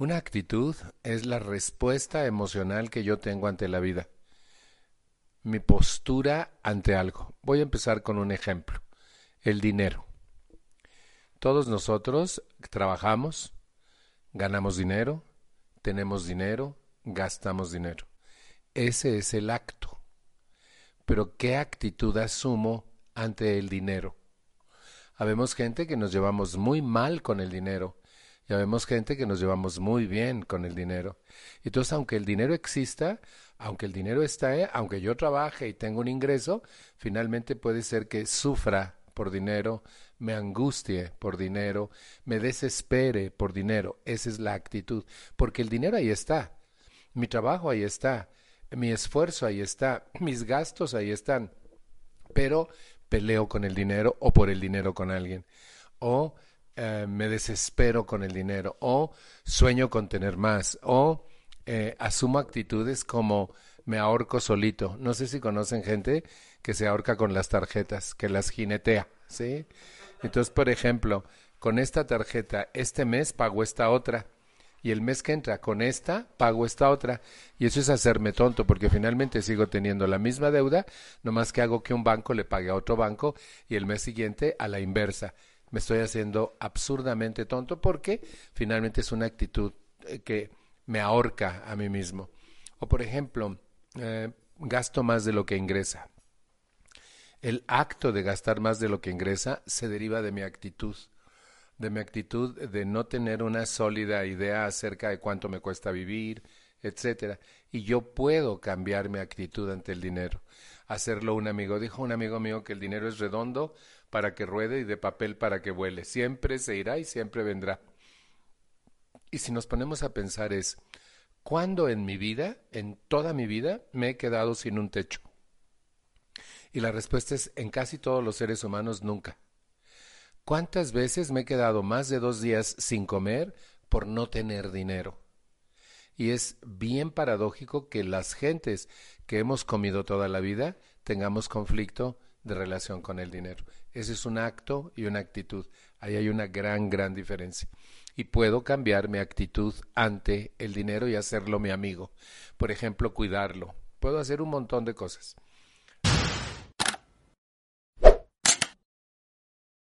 Una actitud es la respuesta emocional que yo tengo ante la vida. Mi postura ante algo. Voy a empezar con un ejemplo. El dinero. Todos nosotros trabajamos, ganamos dinero, tenemos dinero, gastamos dinero. Ese es el acto. Pero ¿qué actitud asumo ante el dinero? Habemos gente que nos llevamos muy mal con el dinero ya vemos gente que nos llevamos muy bien con el dinero. Entonces, aunque el dinero exista, aunque el dinero está, ¿eh? aunque yo trabaje y tenga un ingreso, finalmente puede ser que sufra por dinero, me angustie por dinero, me desespere por dinero. Esa es la actitud, porque el dinero ahí está, mi trabajo ahí está, mi esfuerzo ahí está, mis gastos ahí están, pero peleo con el dinero o por el dinero con alguien. O eh, me desespero con el dinero o sueño con tener más o eh, asumo actitudes como me ahorco solito. No sé si conocen gente que se ahorca con las tarjetas, que las jinetea, ¿sí? Entonces, por ejemplo, con esta tarjeta, este mes pago esta otra y el mes que entra con esta pago esta otra y eso es hacerme tonto porque finalmente sigo teniendo la misma deuda, nomás que hago que un banco le pague a otro banco y el mes siguiente a la inversa me estoy haciendo absurdamente tonto porque finalmente es una actitud eh, que me ahorca a mí mismo. O por ejemplo, eh, gasto más de lo que ingresa. El acto de gastar más de lo que ingresa se deriva de mi actitud, de mi actitud de no tener una sólida idea acerca de cuánto me cuesta vivir, etcétera. Y yo puedo cambiar mi actitud ante el dinero. Hacerlo un amigo. Dijo un amigo mío que el dinero es redondo, para que ruede y de papel para que vuele. Siempre se irá y siempre vendrá. Y si nos ponemos a pensar es, ¿cuándo en mi vida, en toda mi vida, me he quedado sin un techo? Y la respuesta es, en casi todos los seres humanos, nunca. ¿Cuántas veces me he quedado más de dos días sin comer por no tener dinero? Y es bien paradójico que las gentes que hemos comido toda la vida tengamos conflicto de relación con el dinero. Ese es un acto y una actitud. Ahí hay una gran, gran diferencia. Y puedo cambiar mi actitud ante el dinero y hacerlo mi amigo. Por ejemplo, cuidarlo. Puedo hacer un montón de cosas.